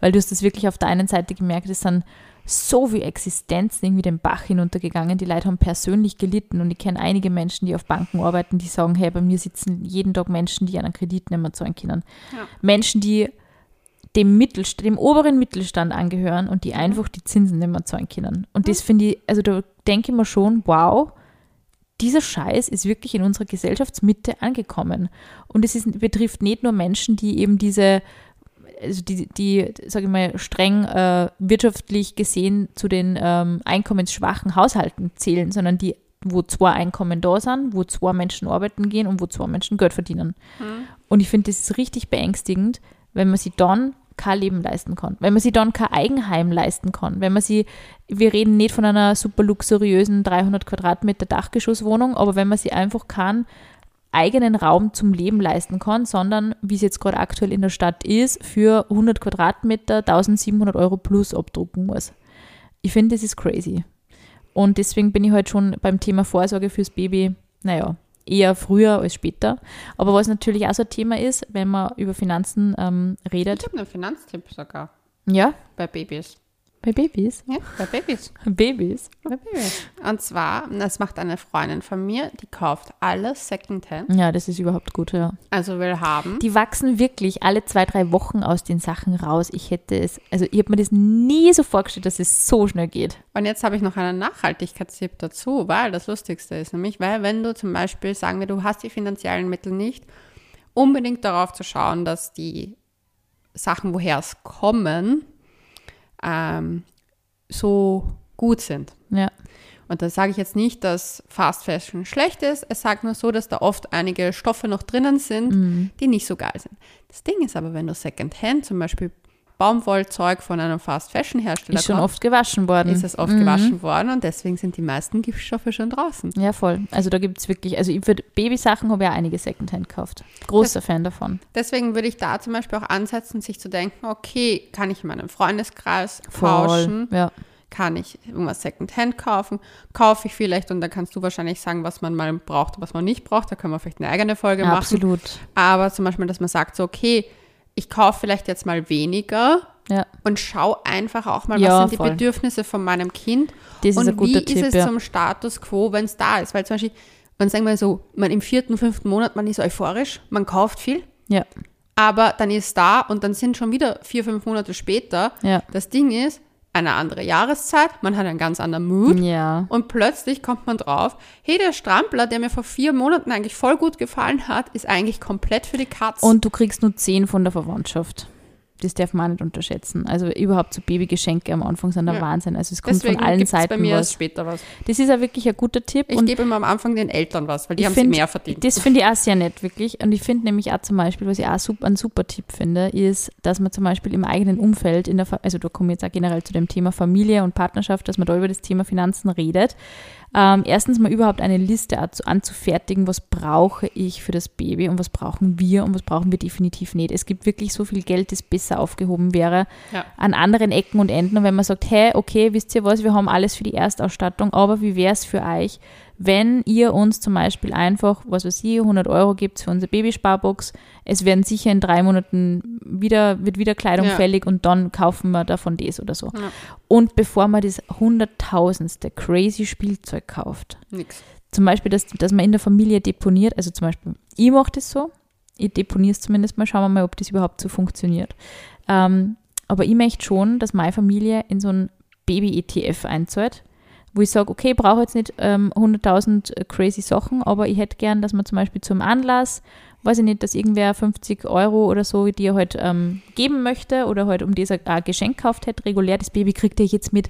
Weil du hast das wirklich auf der einen Seite gemerkt, es sind so viele Existenzen irgendwie den Bach hinuntergegangen. Die Leute haben persönlich gelitten und ich kenne einige Menschen, die auf Banken arbeiten, die sagen, hey, bei mir sitzen jeden Tag Menschen, die einen Kredit nicht mehr zahlen können. Ja. Menschen, die dem, Mittelst dem oberen Mittelstand angehören und die einfach die Zinsen nicht mehr zahlen können. Und das finde ich, also da denke ich mir schon, wow, dieser Scheiß ist wirklich in unserer Gesellschaftsmitte angekommen. Und es ist, betrifft nicht nur Menschen, die eben diese, also die, die sage ich mal, streng äh, wirtschaftlich gesehen zu den ähm, einkommensschwachen Haushalten zählen, sondern die, wo zwei Einkommen da sind, wo zwei Menschen arbeiten gehen und wo zwei Menschen Geld verdienen. Und ich finde, das ist richtig beängstigend, wenn man sich dann kein Leben leisten kann, wenn man sich dann kein Eigenheim leisten kann, wenn man sie, wir reden nicht von einer super luxuriösen 300 Quadratmeter Dachgeschosswohnung, aber wenn man sie einfach keinen eigenen Raum zum Leben leisten kann, sondern wie es jetzt gerade aktuell in der Stadt ist, für 100 Quadratmeter 1700 Euro plus abdrucken muss. Ich finde, das ist crazy. Und deswegen bin ich halt schon beim Thema Vorsorge fürs Baby, naja, eher früher als später. Aber was natürlich auch so ein Thema ist, wenn man über Finanzen ähm, redet, Ich habe einen Finanztipp sogar ja, bei Babys. Bei Babys? Ja, bei Babys. Babys. Bei Babys. Und zwar, das macht eine Freundin von mir, die kauft alles Secondhand. Ja, das ist überhaupt gut, ja. Also will haben. Die wachsen wirklich alle zwei, drei Wochen aus den Sachen raus. Ich hätte es, also ich habe mir das nie so vorgestellt, dass es so schnell geht. Und jetzt habe ich noch einen Nachhaltigkeitstipp dazu, weil das Lustigste ist nämlich, weil wenn du zum Beispiel, sagen wir, du hast die finanziellen Mittel nicht, unbedingt darauf zu schauen, dass die Sachen, woher es kommen, ähm, so gut sind. Ja. Und da sage ich jetzt nicht, dass Fast Fashion schlecht ist. Es sagt nur so, dass da oft einige Stoffe noch drinnen sind, Mhm. die nicht so geil sind. Das Ding ist aber, wenn du Secondhand zum Beispiel Baumwollzeug von einem Fast Fashion Hersteller Ist schon kaufst, oft gewaschen worden. ist es oft Mhm. gewaschen worden und deswegen sind die meisten Giftstoffe schon draußen. Ja, voll. Also da gibt es wirklich, also ich für Babysachen habe ich auch einige Secondhand gekauft. Großer Fan davon. Deswegen würde ich da zum Beispiel auch ansetzen, sich zu denken, okay, kann ich in meinem Freundeskreis tauschen? Ja. Kann ich irgendwas Secondhand kaufen? Kaufe ich vielleicht und dann kannst du wahrscheinlich sagen, was man mal braucht und was man nicht braucht. Da können wir vielleicht eine eigene Folge machen. Absolut. Aber zum Beispiel, dass man sagt, so, okay, ich kaufe vielleicht jetzt mal weniger Ja. und schau einfach auch mal, Ja, was sind die voll. Bedürfnisse von meinem Kind Das ist und guter wie Tipp, ist es ja. zum Status quo, wenn es da ist. Weil zum Beispiel, man sagen wir so, man im vierten, fünften Monat, man ist euphorisch, man kauft viel, Ja. aber dann ist da und dann sind schon wieder vier, fünf Monate später. Ja. Das Ding ist, eine andere Jahreszeit, man hat einen ganz anderen Mood. Ja. Und plötzlich kommt man drauf, hey, der Strampler, der mir vor vier Monaten eigentlich voll gut gefallen hat, ist eigentlich komplett für die Katz. Und du kriegst nur 10 von der Verwandtschaft. Das darf man auch nicht unterschätzen. Also überhaupt so Babygeschenke am Anfang sind der Ja. Wahnsinn. Also es kommt Deswegen von allen Seiten bei mir was. später was. Das ist ja wirklich ein guter Tipp. Ich gebe immer am Anfang den Eltern was, weil die Ich haben find, mehr verdient. Das finde ich auch sehr nett, wirklich. Und ich finde nämlich auch zum Beispiel, was ich auch super, einen super Tipp finde, ist, dass man zum Beispiel im eigenen Umfeld, in der, also da kommen wir jetzt auch generell zu dem Thema Familie und Partnerschaft, dass man da über das Thema Finanzen redet. Ähm, erstens mal überhaupt eine Liste anzu- anzufertigen, was brauche ich für das Baby und was brauchen wir und was brauchen wir definitiv nicht. Es gibt wirklich so viel Geld, das besser aufgehoben wäre Ja. an anderen Ecken und Enden. Und wenn man sagt, hey, okay, wisst ihr was, wir haben alles für die Erstausstattung, aber wie wäre es für euch, wenn ihr uns zum Beispiel einfach, was weiß ich, 100 Euro gibt für unsere Babysparbox, es werden sicher in drei Monaten wieder, wird wieder Kleidung Ja. fällig und dann kaufen wir davon das oder so. Ja. Und bevor man das hunderttausendste crazy Spielzeug kauft, Nix. zum Beispiel, dass, dass man in der Familie deponiert, also zum Beispiel, ich mache das so, ich deponiere es zumindest mal, schauen wir mal, ob das überhaupt so funktioniert. Ähm, aber ich möchte schon, dass meine Familie in so ein Baby-ETF einzahlt, wo ich sage, okay, ich brauche jetzt nicht ähm, 100.000 crazy Sachen, aber ich hätte gern, dass man zum Beispiel zum Anlass, weiß ich nicht, dass irgendwer 50 Euro oder so, die er halt ähm, geben möchte oder halt um das ein Geschenk gekauft hätte, regulär, das Baby kriegt er jetzt mit,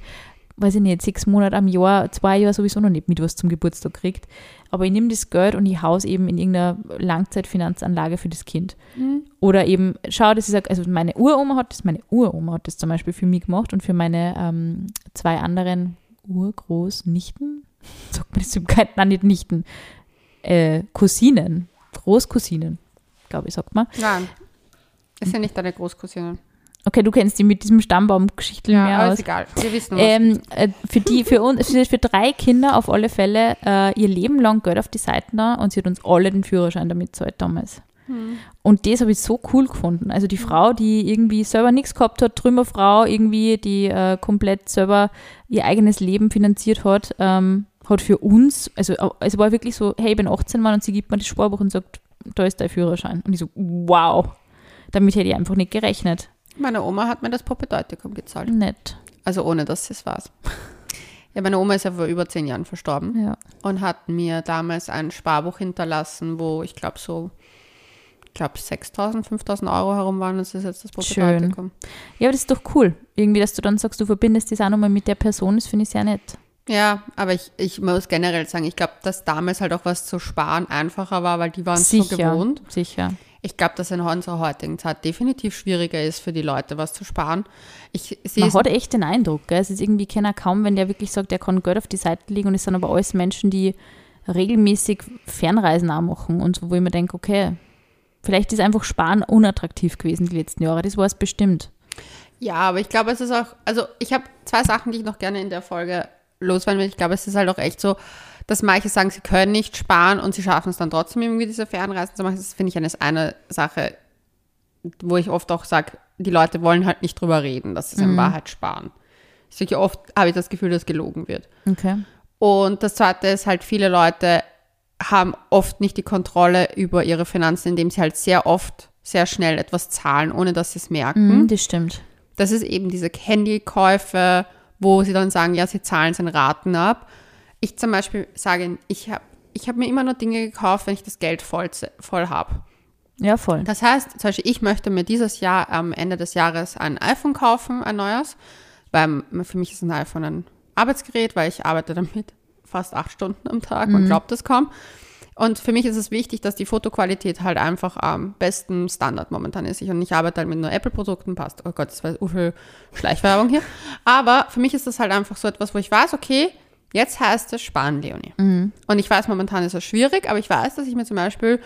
weiß ich nicht, sechs Monate am Jahr, zwei Jahre sowieso noch nicht mit, was zum Geburtstag kriegt. Aber ich nehme das Geld und ich haus eben in irgendeiner Langzeitfinanzanlage für das Kind. Oder eben, schau, das ist, also meine Uroma hat das, meine Uroma hat das zum Beispiel für mich gemacht und für meine ähm, zwei anderen Urgroßnichten, sagt man das überhaupt, nein, nicht Nichten, äh, Cousinen, Großcousinen, glaube ich, sagt man. Nein. Ist ja nicht deine Großcousine. Okay, du kennst die mit diesem Stammbaumgeschichten Ja, mehr aber aus. ist egal. Wir wissen was. Ähm, äh, für die, für uns, für, für drei Kinder auf alle Fälle äh, ihr Leben lang Geld auf die Seiten da und sie hat uns alle den Führerschein damit gezahlt damals. Und das habe ich so cool gefunden. Also die Frau, die irgendwie selber nichts gehabt hat, Trümmerfrau, irgendwie, die äh, komplett selber ihr eigenes Leben finanziert hat, ähm, hat für uns, also es war wirklich so, hey, ich bin 18 Mann und sie gibt mir das Sparbuch und sagt, da ist dein Führerschein. Und ich so, wow. Damit hätte ich einfach nicht gerechnet. Meine Oma hat mir das Propedeutikum gezahlt. Nett. Also ohne, dass es war. Ja, meine Oma ist ja vor über zehn Jahren verstorben Ja. und hat mir damals ein Sparbuch hinterlassen, wo ich glaube so, glaube 6.000, 5.000 Euro herum waren. Das ist jetzt das Propedeutikum. Ja, aber das ist doch cool. Irgendwie, dass du dann sagst, du verbindest das auch nochmal mit der Person, das finde ich sehr nett. Ja, aber ich, ich muss generell sagen, ich glaube, dass damals halt auch was zu sparen einfacher war, weil die waren so sicher, gewohnt. sicher. Ich glaube, dass in unserer heutigen Zeit definitiv schwieriger ist für die Leute, was zu sparen. Ich Man es hat echt den Eindruck, gell? es ist irgendwie keiner kaum, wenn der wirklich sagt, der kann Geld auf die Seite legen und es sind aber alles Menschen, die regelmäßig Fernreisen auch machen und so, wo ich mir denke, okay, vielleicht ist einfach Sparen unattraktiv gewesen die letzten Jahre, das war es bestimmt. Ja, aber ich glaube, es ist auch, also ich habe zwei Sachen, die ich noch gerne in der Folge loswerden will. Ich glaube, es ist halt auch echt so, dass manche sagen, sie können nicht sparen und sie schaffen es dann trotzdem irgendwie diese Fernreisen zu machen. Das finde ich eine, eine Sache, wo ich oft auch sage, die Leute wollen halt nicht drüber reden, dass sie es in Wahrheit sparen. Sicher oft habe ich das Gefühl, dass gelogen wird. Okay. Und das zweite ist halt, viele Leute haben oft nicht die Kontrolle über ihre Finanzen, indem sie halt sehr oft sehr schnell etwas zahlen, ohne dass sie es merken. Mhm, das stimmt. Das ist eben diese Handykäufe, wo sie dann sagen, ja, sie zahlen es in Raten ab. Ich zum Beispiel sage, ich habe ich hab mir immer nur Dinge gekauft, wenn ich das Geld voll, voll habe. Ja, voll. Das heißt, zum Beispiel, ich möchte mir dieses Jahr am Ende des Jahres ein iPhone kaufen, ein neues, weil für mich ist ein iPhone ein Arbeitsgerät, weil ich arbeite damit fast acht Stunden am Tag, man glaubt es kaum. Und für mich ist es wichtig, dass die Fotoqualität halt einfach am besten Standard momentan ist. Und ich arbeite halt mit nur Apple-Produkten, passt. Oh Gott, das war so viel Schleichwerbung hier. Aber für mich ist das halt einfach so etwas, wo ich weiß, okay, jetzt heißt es sparen, Leonie. Mhm. Und ich weiß, momentan ist es schwierig, aber ich weiß, dass ich mir zum Beispiel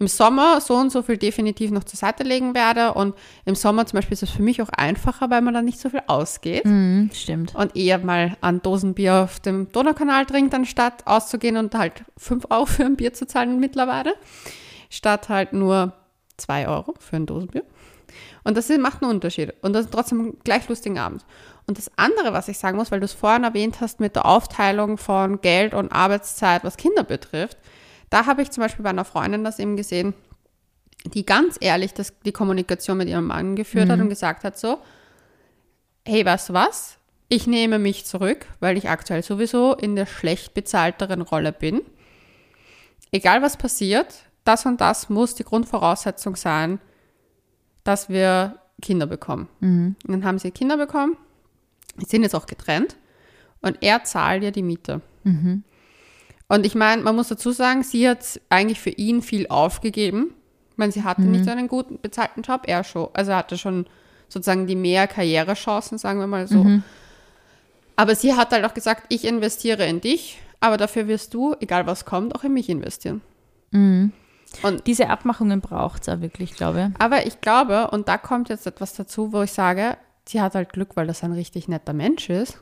im Sommer so und so viel definitiv noch zur Seite legen werde. Und im Sommer zum Beispiel ist es für mich auch einfacher, weil man dann nicht so viel ausgeht. Mhm, stimmt. Und eher mal ein Dosenbier auf dem Donaukanal trinkt, anstatt auszugehen und halt 5 Euro für ein Bier zu zahlen mittlerweile. Statt halt nur 2 Euro für ein Dosenbier. Und das macht einen Unterschied. Und das ist trotzdem gleich lustigen Abend. Und das andere, was ich sagen muss, weil du es vorhin erwähnt hast mit der Aufteilung von Geld und Arbeitszeit, was Kinder betrifft, da habe ich zum Beispiel bei einer Freundin das eben gesehen, die ganz ehrlich das, die Kommunikation mit ihrem Mann geführt Mhm. hat und gesagt hat so, hey, weißt du was? Ich nehme mich zurück, weil ich aktuell sowieso in der schlecht bezahlteren Rolle bin. Egal was passiert, das und das muss die Grundvoraussetzung sein, dass wir Kinder bekommen. Mhm. Und dann haben sie Kinder bekommen, sind jetzt auch getrennt und er zahlt ihr die Miete. Mhm. Und ich meine, man muss dazu sagen, sie hat eigentlich für ihn viel aufgegeben. Ich meine, sie hatte nicht so einen guten bezahlten Job, er schon. Also er hatte schon sozusagen die mehr Karrierechancen, sagen wir mal so. Aber sie hat halt auch gesagt, ich investiere in dich, aber dafür wirst du, egal was kommt, auch in mich investieren. Mhm. Und Diese Abmachungen braucht es auch wirklich, glaube Aber ich glaube, und da kommt jetzt etwas dazu, wo ich sage, sie hat halt Glück, weil das ein richtig netter Mensch ist.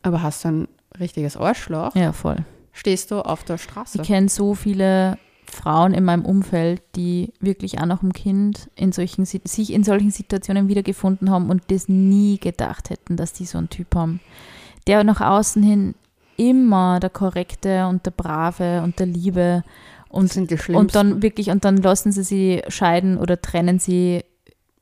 Aber hast du ein richtiges Arschloch, ich. Ja, voll. Stehst du auf der Straße. Ich kenne so viele Frauen in meinem Umfeld, die wirklich auch noch ein Kind in solchen, Si- sich in solchen Situationen wiedergefunden haben und das nie gedacht hätten, dass die so einen Typ haben, der nach außen hin immer der Korrekte und der Brave und der Liebe und, das sind die schlimmsten. und dann wirklich, und dann lassen sie sie scheiden oder trennen sie,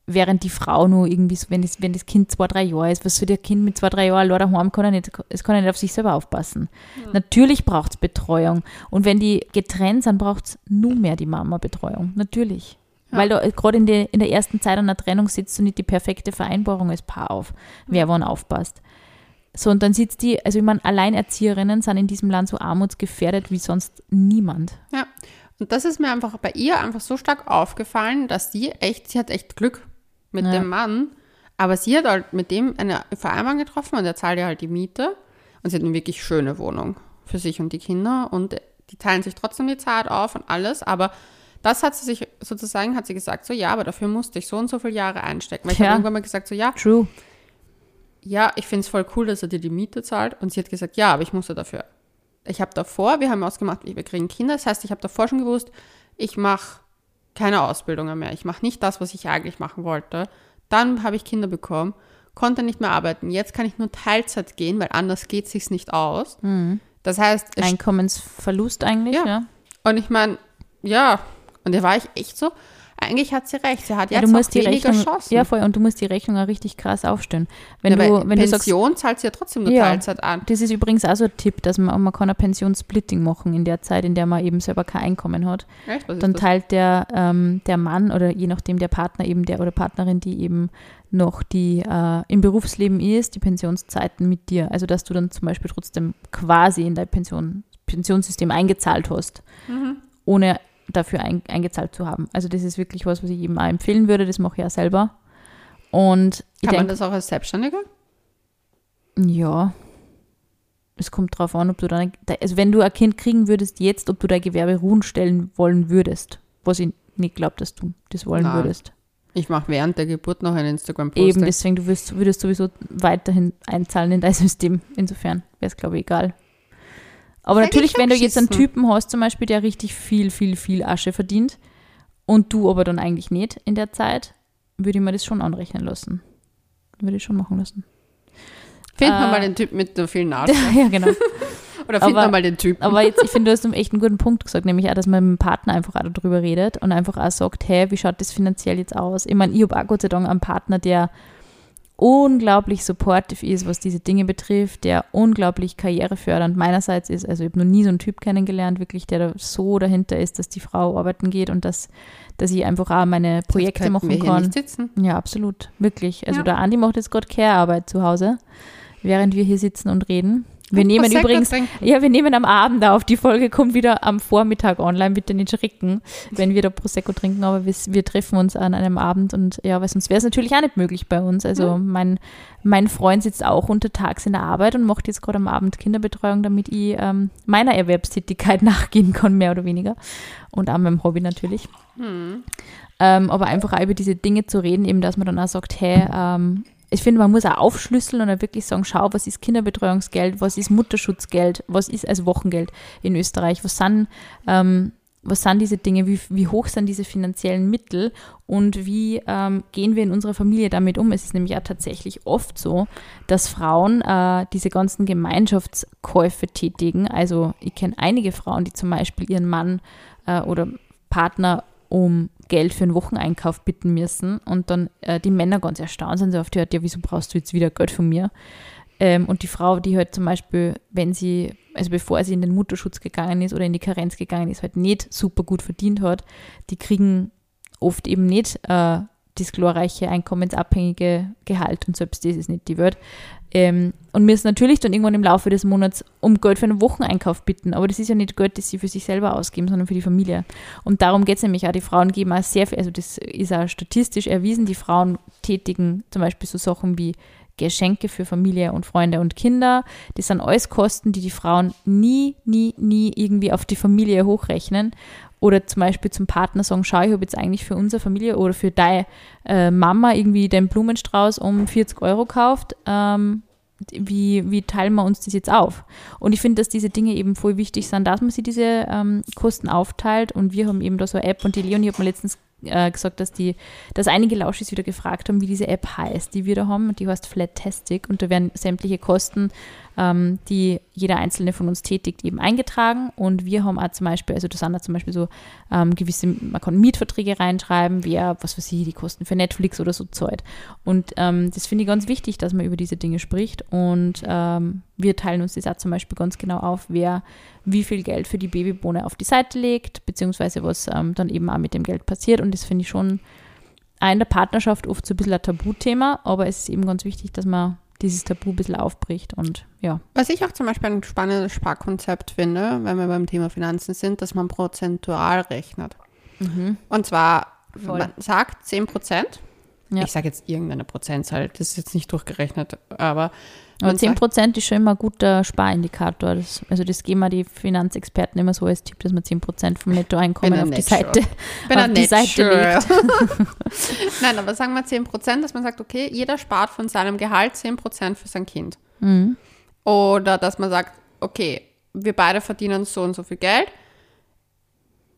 während die Frau nur irgendwie so, wenn das, wenn das Kind zwei, drei Jahre ist, was soll der Kind mit zwei, drei Jahren allein daheim, kann er nicht, es kann er nicht auf sich selber aufpassen. Natürlich braucht es Betreuung. Und wenn die getrennt sind, braucht es nur mehr die Mama-Betreuung. Natürlich. Ja. Weil du gerade in, der- in der ersten Zeit einer Trennung sitzt du nicht die perfekte Vereinbarung als Paar auf, wer wann aufpasst. So, und dann sitzt die, also ich meine, Alleinerzieherinnen sind in diesem Land so armutsgefährdet wie sonst niemand. Ja. Und das ist mir einfach bei ihr einfach so stark aufgefallen, dass sie echt, sie hat echt Glück mit Ja. dem Mann. Aber sie hat halt mit dem eine Vereinbarung getroffen und er zahlt ihr halt die Miete. Und sie hat eine wirklich schöne Wohnung für sich und die Kinder. Und die teilen sich trotzdem die Zeit auf und alles. Aber das hat sie sich sozusagen, hat sie gesagt, so ja, aber dafür musste ich so und so viele Jahre einstecken. Weil ich Ja. habe irgendwann mal gesagt, so ja, True. ja, ich finde es voll cool, dass er dir die Miete zahlt. Und sie hat gesagt, ja, aber ich musste dafür. Ich habe davor, wir haben ausgemacht, wir kriegen Kinder. Das heißt, ich habe davor schon gewusst, ich mache keine Ausbildungen mehr. Ich mache nicht das, was ich eigentlich machen wollte. Dann habe ich Kinder bekommen, konnte nicht mehr arbeiten. Jetzt kann ich nur Teilzeit gehen, weil anders geht es sich nicht aus. Das heißt, Einkommensverlust eigentlich, Ja. ja. und ich meine, ja, und da war ich echt so, eigentlich hat sie recht. Sie hat Ja, jetzt du musst auch die Rechnung, Chancen. ja voll, und du musst die Rechnung auch richtig krass aufstellen. Wenn ja, du, wenn du sagst, Pension zahlt sie ja trotzdem nur Ja. Teilzeit an. das ist übrigens auch so ein Tipp, dass man, man kann ein Pensionssplitting machen in der Zeit, in der man eben selber kein Einkommen hat. Echt? Was Dann teilt der, ähm, der Mann oder je nachdem der Partner eben der oder Partnerin, die eben noch die äh, im Berufsleben ist, die Pensionszeiten mit dir. Also dass du dann zum Beispiel trotzdem quasi in dein Pension, Pensionssystem eingezahlt hast, Mhm. ohne dafür ein, eingezahlt zu haben. Also das ist wirklich was, was ich jedem auch empfehlen würde. Das mache ich ja selber. Und ich Kann man denke, das auch als Selbstständiger? ja, es kommt drauf an, ob du dann, also wenn du ein Kind kriegen würdest jetzt, ob du dein Gewerbe ruhen stellen wollen würdest, was ich nicht glaube, dass du das wollen Nein. würdest. Ich mache während der Geburt noch ein Instagram-Posting. Eben, deswegen, du würdest, würdest sowieso weiterhin einzahlen in dein System. Insofern wäre es, glaube ich, egal. Aber eigentlich natürlich, wenn du jetzt einen. Typen hast, zum Beispiel, der richtig viel, viel, viel Asche verdient und du aber dann eigentlich nicht in der Zeit, würde ich mir das schon anrechnen lassen. Würde ich schon machen lassen. Finde Finden wir Äh, mal den Typ mit der vielen Nase. ja, genau. Oder finden aber- wir mal den Typen. Aber jetzt, ich finde, du hast einen echt einen guten Punkt gesagt, nämlich auch, dass man mit dem Partner einfach auch darüber redet und einfach auch sagt, hey, wie schaut das finanziell jetzt aus? Ich meine, ich habe auch Gott sei Dank einen Partner, der unglaublich supportive ist, was diese Dinge betrifft, der unglaublich karrierefördernd meinerseits ist. Also ich habe noch nie so einen Typ kennengelernt, wirklich, der da so dahinter ist, dass die Frau arbeiten geht und dass, dass ich einfach auch meine Projekte machen wir hier kann. nicht sitzen. Ja, absolut. Wirklich. Also Ja. der Andi macht jetzt gerade Care-Arbeit zu Hause, während wir hier sitzen und reden. Wir nehmen Prosecco übrigens, trinken. ja, wir nehmen am Abend auf. Die Folge kommt wieder am Vormittag online, bitte nicht schrecken, wenn wir da Prosecco trinken, aber wir, wir treffen uns an einem Abend und ja, weil sonst wäre es natürlich auch nicht möglich bei uns. Also mein, mein Freund sitzt auch untertags in der Arbeit und macht jetzt gerade am Abend Kinderbetreuung, damit ich ähm, meiner Erwerbstätigkeit nachgehen kann, mehr oder weniger. Und auch meinem Hobby natürlich. Ähm, aber einfach auch über diese Dinge zu reden, eben, dass man dann auch sagt, hey, ähm, ich finde, man muss auch aufschlüsseln und auch wirklich sagen, schau, was ist Kinderbetreuungsgeld, was ist Mutterschutzgeld, was ist also Wochengeld in Österreich, was sind, ähm, was sind diese Dinge, wie, wie hoch sind diese finanziellen Mittel und wie ähm, gehen wir in unserer Familie damit um? Es ist nämlich auch tatsächlich oft so, dass Frauen äh, diese ganzen Gemeinschaftskäufe tätigen. Also ich kenne einige Frauen, die zum Beispiel ihren Mann äh, oder Partner um Geld für einen Wocheneinkauf bitten müssen und dann äh, die Männer ganz erstaunt sind, so die Art, ja, wieso brauchst du jetzt wieder Geld von mir? Ähm, und die Frau, die halt zum Beispiel, wenn sie, also bevor sie in den Mutterschutz gegangen ist oder in die Karenz gegangen ist, halt nicht super gut verdient hat, die kriegen oft eben nicht äh, das glorreiche einkommensabhängige Gehalt und selbst das ist nicht die Welt. Ähm, und müssen natürlich dann irgendwann im Laufe des Monats um Geld für einen Wocheneinkauf bitten. Aber das ist ja nicht Geld, das sie für sich selber ausgeben, sondern für die Familie. Und darum geht es nämlich auch. Die Frauen geben auch sehr viel, also das ist auch statistisch erwiesen, die Frauen tätigen zum Beispiel so Sachen wie Geschenke für Familie und Freunde und Kinder. Das sind alles Kosten, die die Frauen nie, nie, nie irgendwie auf die Familie hochrechnen. Oder zum Beispiel zum Partner sagen, schau, ich habe jetzt eigentlich für unsere Familie oder für deine äh, Mama irgendwie den Blumenstrauß um 40 Euro gekauft. Ähm, wie, wie teilen wir uns das jetzt auf? Und ich finde, dass diese Dinge eben voll wichtig sind, dass man sich diese ähm, Kosten aufteilt. Und wir haben eben da so eine App und die Leonie hat mir letztens äh, gesagt, dass die, dass einige Lauschis wieder gefragt haben, wie diese App heißt, die wir da haben. Die heißt Flatastic und da werden sämtliche Kosten, ähm, die jeder einzelne von uns tätigt, eben eingetragen. Und wir haben auch zum Beispiel, also da sind da zum Beispiel so ähm, gewisse, man kann Mietverträge reinschreiben, wer, was weiß ich, die Kosten für Netflix oder so zahlt. Und ähm, das finde ich ganz wichtig, dass man über diese Dinge spricht. Und ähm, wir teilen uns das auch zum Beispiel ganz genau auf, wer wie viel Geld für die Babybohne auf die Seite legt, beziehungsweise was ähm, dann eben auch mit dem Geld passiert. Und das finde ich schon in der Partnerschaft oft so ein bisschen ein Tabuthema, aber es ist eben ganz wichtig, dass man dieses Tabu ein bisschen aufbricht und ja. Was ich auch zum Beispiel ein spannendes Sparkonzept finde, wenn wir beim Thema Finanzen sind, dass man prozentual rechnet. Und zwar, Voll. man sagt 10 Prozent. Ja. Ich sage jetzt irgendeine Prozentzahl, das ist jetzt nicht durchgerechnet, aber Aber man 10 sagt, Prozent ist schon immer ein guter Sparindikator. Das, also das geben die Finanzexperten immer so als Tipp, dass man 10 Prozent vom Nettoeinkommen auf die Seite, bin auf die Seite sure. legt. Nein, aber sagen wir 10 Prozent, dass man sagt, okay, jeder spart von seinem Gehalt 10 Prozent für sein Kind. Mhm. Oder dass man sagt, okay, wir beide verdienen so und so viel Geld,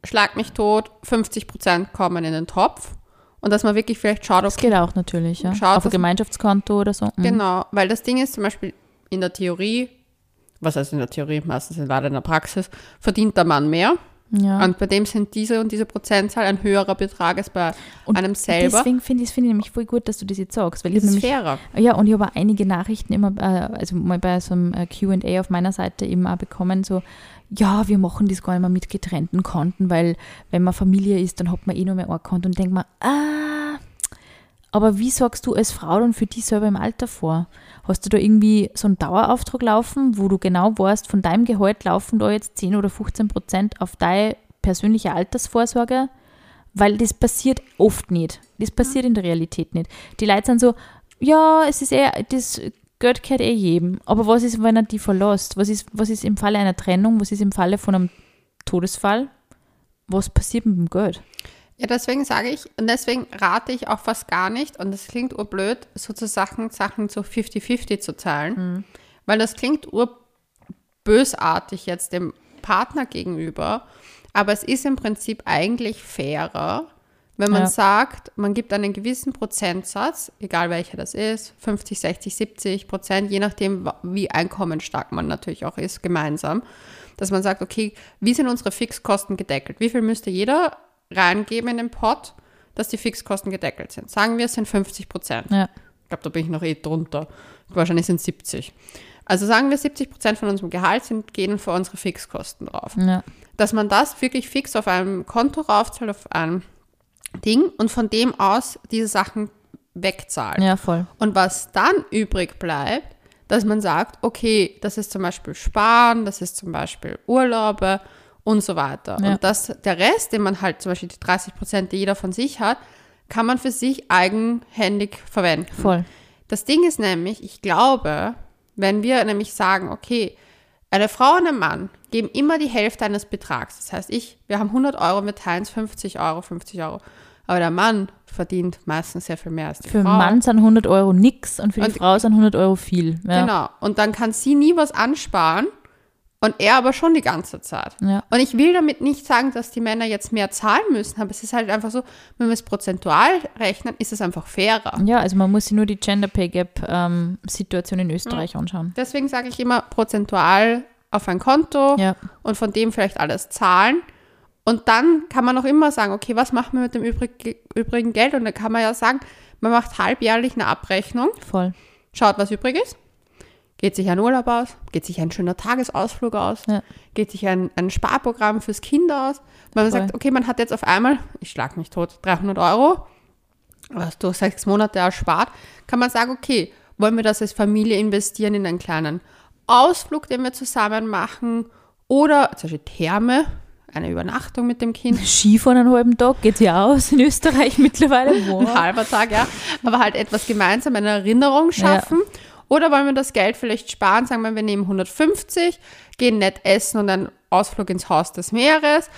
schlag mich tot, 50 Prozent kommen in den Topf. Und dass man wirklich vielleicht schaut, Das okay, geht auch natürlich, ja. Schaut, auf ein Gemeinschaftskonto oder so. Mhm. genau, weil das Ding ist zum Beispiel in der Theorie, was heißt in der Theorie, meistens in der Praxis, verdient der Mann mehr. Ja. Und bei dem sind diese und diese Prozentzahl ein höherer Betrag als bei Und einem selber. Deswegen finde ich es find ich nämlich voll gut, dass du das jetzt sagst. Weil ich ist nämlich, fairer. Ja, und ich habe auch einige Nachrichten immer, äh, also mal bei so einem äh, QA auf meiner Seite eben auch bekommen, so, ja, wir machen das gar nicht mehr mit getrennten Konten, weil wenn man Familie ist, dann hat man eh nur mehr ein Konto und denkt man, ah, aber wie sorgst du als Frau dann für dich selber im Alter vor? Hast du da irgendwie so einen Dauerauftrag laufen, wo du genau weißt, von deinem Gehalt laufen da jetzt 10 oder 15 Prozent auf deine persönliche Altersvorsorge? Weil das passiert oft nicht. Das passiert in der Realität nicht. Die Leute sind so, ja, es ist eher, das Geld gehört eh jedem. Aber was ist, wenn er die verlässt? Was ist, was ist im Falle einer Trennung? Was ist im Falle von einem Todesfall? Was passiert mit dem Geld? Ja, deswegen sage ich, und deswegen rate ich auch fast gar nicht, und das klingt urblöd, sozusagen Sachen so 50-50 zu zahlen, weil das klingt urbösartig jetzt dem Partner gegenüber, aber es ist im Prinzip eigentlich fairer, Wenn man Ja. sagt, man gibt einen gewissen Prozentsatz, egal welcher das ist, 50, 60, 70 Prozent, je nachdem, wie einkommensstark man natürlich auch ist, gemeinsam, dass man sagt, okay, wie sind unsere Fixkosten gedeckelt? Wie viel müsste jeder reingeben in den Pot, dass die Fixkosten gedeckelt sind? Sagen wir, es sind 50 Prozent. Ja. Ich glaube, da bin ich noch eh drunter. Wahrscheinlich sind es 70. Also sagen wir, 70 Prozent von unserem Gehalt sind, gehen für unsere Fixkosten drauf Ja. dass man das wirklich fix auf einem Konto raufzahlt, auf ein Ding und von dem aus diese Sachen wegzahlt. ja, voll. Und was dann übrig bleibt, dass man sagt, okay, das ist zum Beispiel Sparen, das ist zum Beispiel Urlaube und so weiter. Ja. Und das, der Rest, den man halt zum Beispiel die 30 Prozent, die jeder von sich hat, kann man für sich eigenhändig verwenden. Voll. Das Ding ist nämlich, ich glaube, wenn wir nämlich sagen, okay, eine Frau und ein Mann geben immer die Hälfte eines Betrags. Das heißt, ich, wir haben 100 Euro, wir teilen es 50 Euro, 50 Euro. Aber der Mann verdient meistens sehr viel mehr als die Für Frau. einen Mann sind 100 Euro nix und für die Und- Frau sind 100 Euro viel. Ja. Genau. Und dann kann sie nie was ansparen und er aber schon die ganze Zeit. Ja. Und ich will damit nicht sagen, dass die Männer jetzt mehr zahlen müssen, aber es ist halt einfach so, wenn wir es prozentual rechnen, ist es einfach fairer. Ja, also man muss sich nur die Gender Pay Gap ähm, Situation in Österreich anschauen. Deswegen sage ich immer prozentual auf ein Konto Ja, und von dem vielleicht alles zahlen. Und dann kann man auch immer sagen, okay, was machen wir mit dem übrig, übrigen Geld? Und dann kann man ja sagen, man macht halbjährlich eine Abrechnung, voll. schaut, was übrig ist, geht sich ein Urlaub aus, geht sich ein schöner Tagesausflug aus, Ja. geht sich ein, ein Sparprogramm fürs Kind aus. Wenn man Voll. sagt, okay, man hat jetzt auf einmal, ich schlag mich tot, 300 Euro, was durch sechs Monate erspart, kann man sagen, okay, wollen wir das als Familie investieren in einen kleinen Ausflug, den wir zusammen machen oder zum Beispiel Therme, eine Übernachtung mit dem Kind. Skifahren einen halben Tag geht ja aus in Österreich mittlerweile. ein Wow. halber Tag, ja. Aber halt etwas gemeinsam, eine Erinnerung schaffen. Oder wollen wir das Geld vielleicht sparen, sagen wir, wir nehmen 150, gehen nett essen und einen Ausflug ins Haus des Meeres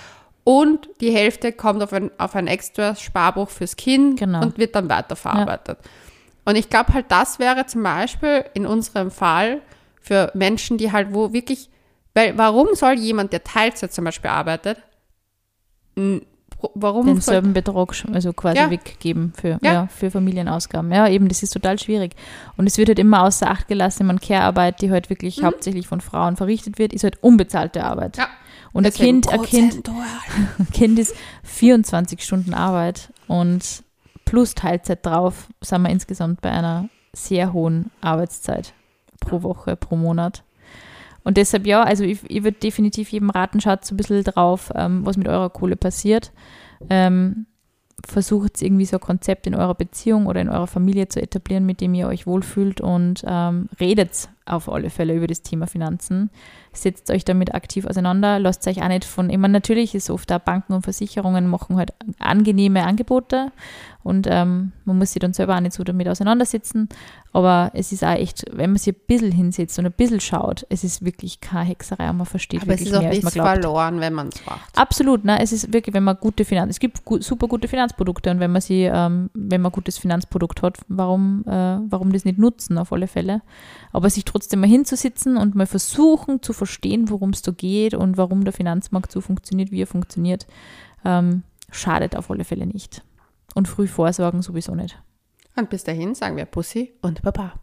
und die Hälfte kommt auf ein, auf ein extra Sparbuch fürs Kind Genau. und wird dann weiterverarbeitet. Und ich glaube halt, das wäre zum Beispiel in unserem Fall für Menschen, die halt wo wirklich, weil warum soll jemand, der Teilzeit zum Beispiel arbeitet, warum denselben Betrag also quasi Ja. weggeben für, Ja. ja. für Familienausgaben. Ja, eben, das ist total schwierig. Und es wird halt immer außer Acht gelassen, man Care-Arbeit, die halt wirklich hauptsächlich von Frauen verrichtet wird, ist halt unbezahlte Arbeit. Mhm. Ja. Und ein Kind, ein kind, Kind ist 24 Stunden Arbeit und plus Teilzeit drauf sind wir insgesamt bei einer sehr hohen Arbeitszeit pro Woche, pro Monat. Und deshalb ja, also ich, ich würde definitiv jedem raten, schaut so ein bisschen drauf, ähm, was mit eurer Kohle passiert. Ähm, versucht irgendwie so ein Konzept in eurer Beziehung oder in eurer Familie zu etablieren, mit dem ihr euch wohlfühlt und ähm, redet auf alle Fälle über das Thema Finanzen. Setzt euch damit aktiv auseinander, lasst euch auch nicht von, ich meine, natürlich ist oft auch Banken und Versicherungen machen halt angenehme Angebote und ähm, man muss sich dann selber auch nicht so damit auseinandersetzen, aber es ist auch echt, wenn man sich ein bisschen hinsetzt und ein bisschen schaut, es ist wirklich keine Hexerei und man versteht Aber es wirklich ist auch mehr, nichts verloren, wenn man es macht. Absolut, ne? Es ist wirklich, wenn man gute Finanz, es gibt gu super gute Finanzprodukte und wenn man sie, ähm, wenn man ein gutes Finanzprodukt hat, warum, äh, warum das nicht nutzen auf alle Fälle? Aber sich trotzdem mal hinzusitzen und mal versuchen zu verstehen, worum es da geht und warum der Finanzmarkt so funktioniert, wie er funktioniert, ähm, schadet auf alle Fälle nicht. Und früh vorsorgen sowieso nicht. Und bis dahin sagen wir Pussy und Baba.